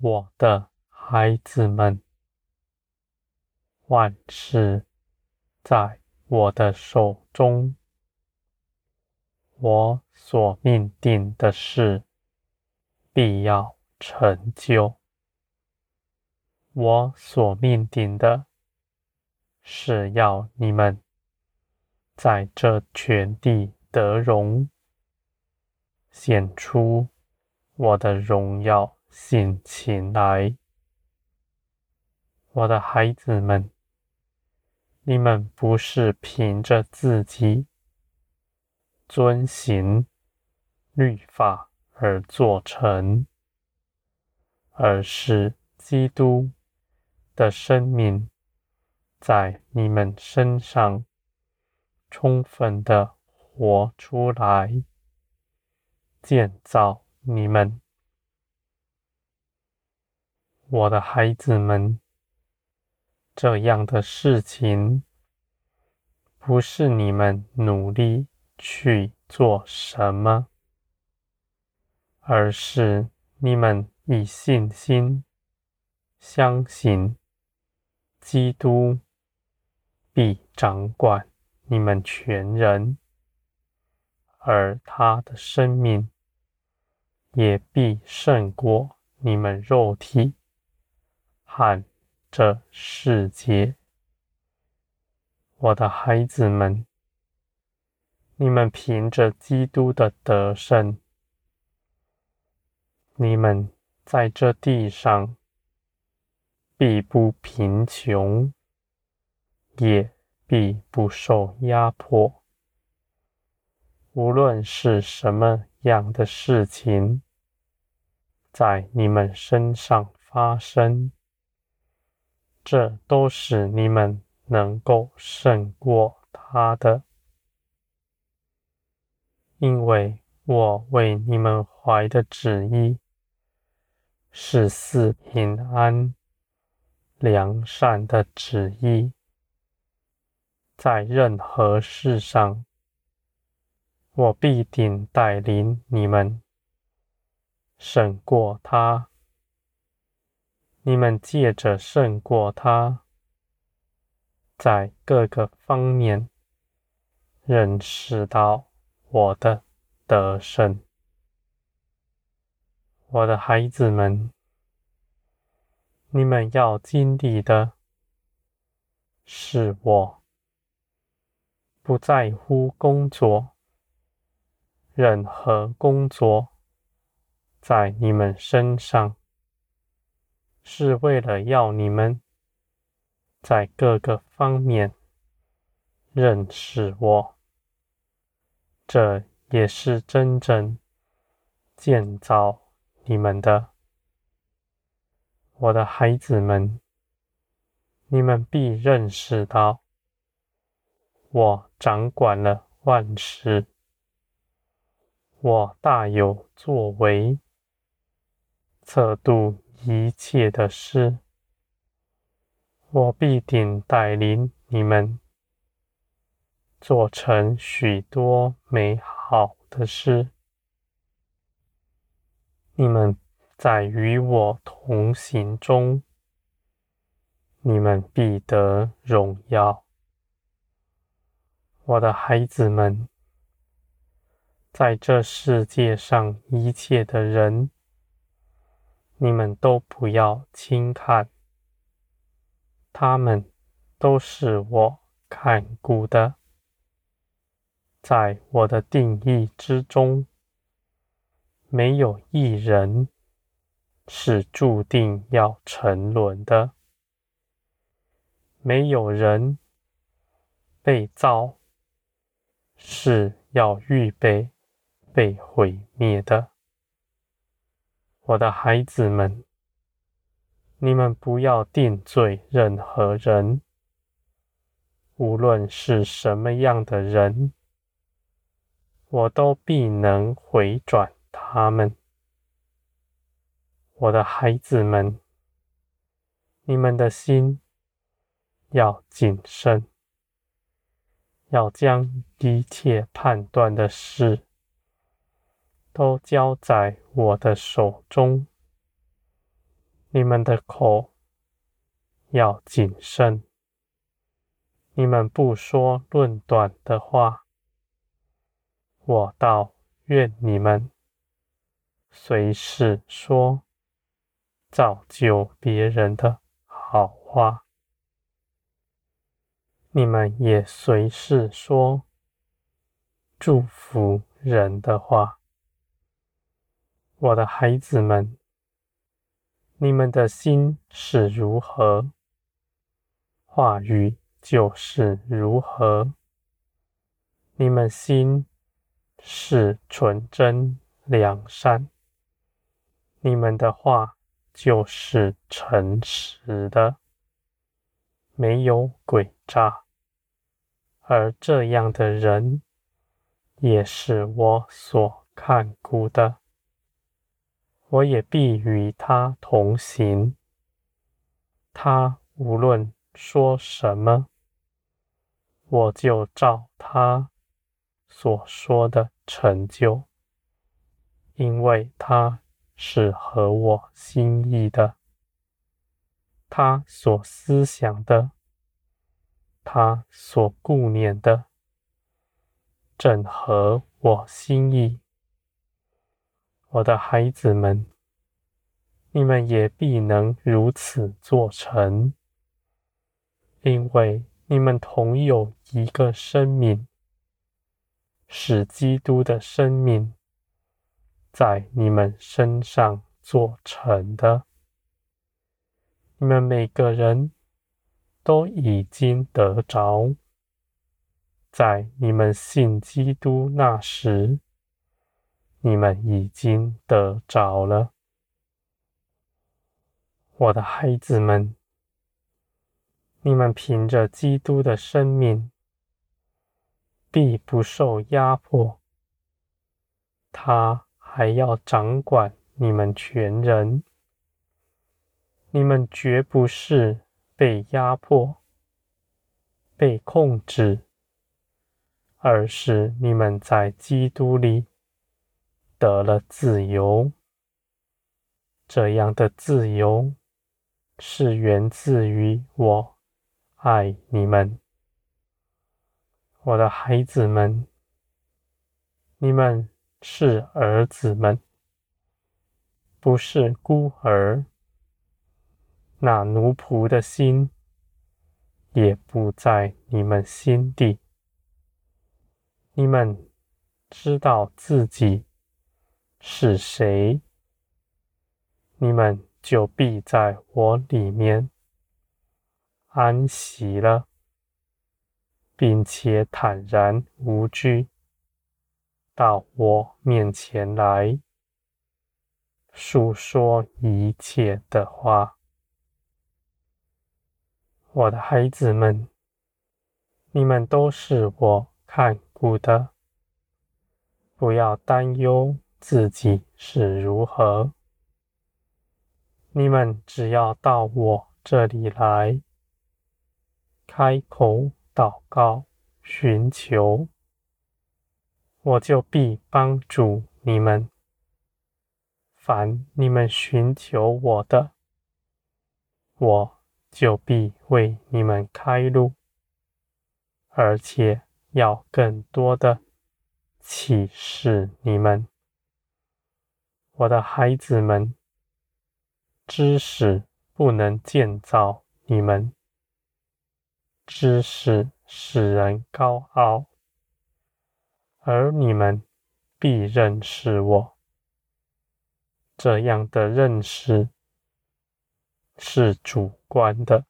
我的孩子们，万事在我的手中。我所命定的事，必要成就。我所命定的，是要你们在这全地得荣，显出我的荣耀性情来。我的孩子们，你们不是凭着自己遵行律法而做成，而是基督的生命在你们身上充分的活出来，建造你们。我的孩子们，这样的事情不是你们努力去做什么，而是你们以信心相信基督必掌管你们全人，而他的生命也必胜过你们肉体。看这世界。我的孩子们。你们凭着基督的得胜，你们在这地上必不贫穷，也必不受压迫。无论是什么样的事情在你们身上发生，这都使你们能够胜过他的。因为我为你们怀的旨意是赐平安、良善的旨意，在任何事上，我必定带领你们胜过他。你们借着胜过他，在各个方面认识到。我的得胜，我的孩子们，你们要经历的是我不在乎工作，任何工作在你们身上，是为了要你们在各个方面认识我。这也是真正建造你们的，我的孩子们，你们必认识到，我掌管了万事，我大有作为，测度一切的事，我必定带领你们。做成许多美好的事，你们在与我同行中，你们必得荣耀。我的孩子们，在这世界上一切的人，你们都不要轻看，他们都是我看顾的。在我的定义之中，没有一人是注定要沉沦的，没有人被造是要预备被毁灭的。我的孩子们，你们不要定罪任何人，无论是什么样的人。我都必能回转他们，我的孩子们，你们的心要谨慎，要将一切判断的事都交在我的手中，你们的口要谨慎，你们不说论短的话。我倒愿你们随时说造就别人的好话，你们也随时说祝福人的话。我的孩子们，你们的心是如何，话语就是如何。你们心。是纯真良善，你们的话就是诚实的，没有诡诈，而这样的人也是我所看顾的，我也必与他同行。他无论说什么，我就照他。所说的成就，因为他是合我心意的，他所思想的，他所顾念的，正合我心意。我的孩子们，你们也必能如此做成，因为你们同有一个生命。使基督的生命在你们身上做成的，你们每个人都已经得着，在你们信基督那时，你们已经得着了。我的孩子们，你们凭着基督的生命。必不受压迫，他还要掌管你们全人。你们绝不是被压迫、被控制，而是你们在基督里得了自由。这样的自由是源自于我爱你们。我的孩子们，你们是儿子们，不是孤儿。那奴仆的心也不在你们心底。你们知道自己是谁，你们就必在我里面安息了。并且坦然无惧到我面前来述说一切的话，我的孩子们，你们都是我看顾的，不要担忧自己是如何，你们只要到我这里来，开口。祷告，寻求，我就必帮助你们。凡你们寻求我的，我就必为你们开路，而且要更多的启示你们。我的孩子们，知识不能建造你们。知识使人高傲，而你们必认识我。这样的认识是主观的，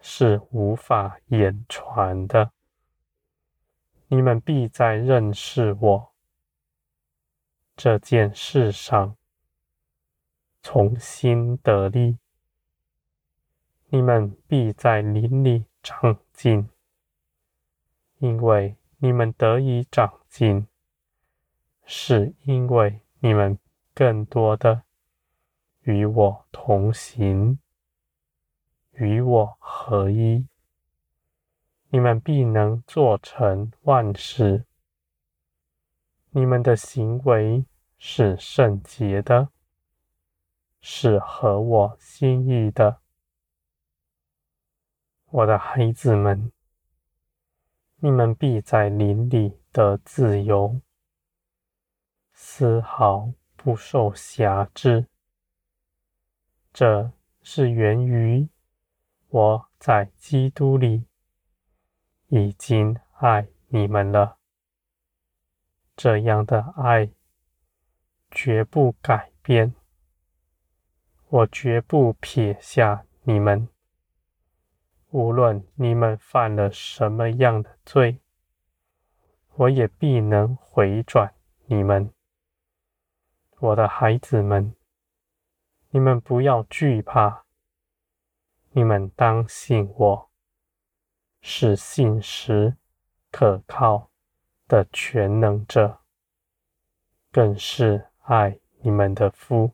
是无法言传的。你们必在认识我这件事上从心得力。你们必在林里长进，因为你们得以长进，是因为你们更多的与我同行，与我合一。你们必能做成万事。你们的行为是圣洁的，是合我心意的。我的孩子们，你们必在灵里得自由，丝毫不受辖制。这是源于我在基督里已经爱你们了。这样的爱绝不改变，我绝不撇下你们。无论你们犯了什么样的罪，我也必能回转你们。我的孩子们，你们不要惧怕，你们当信我，是信实可靠的全能者，更是爱你们的夫。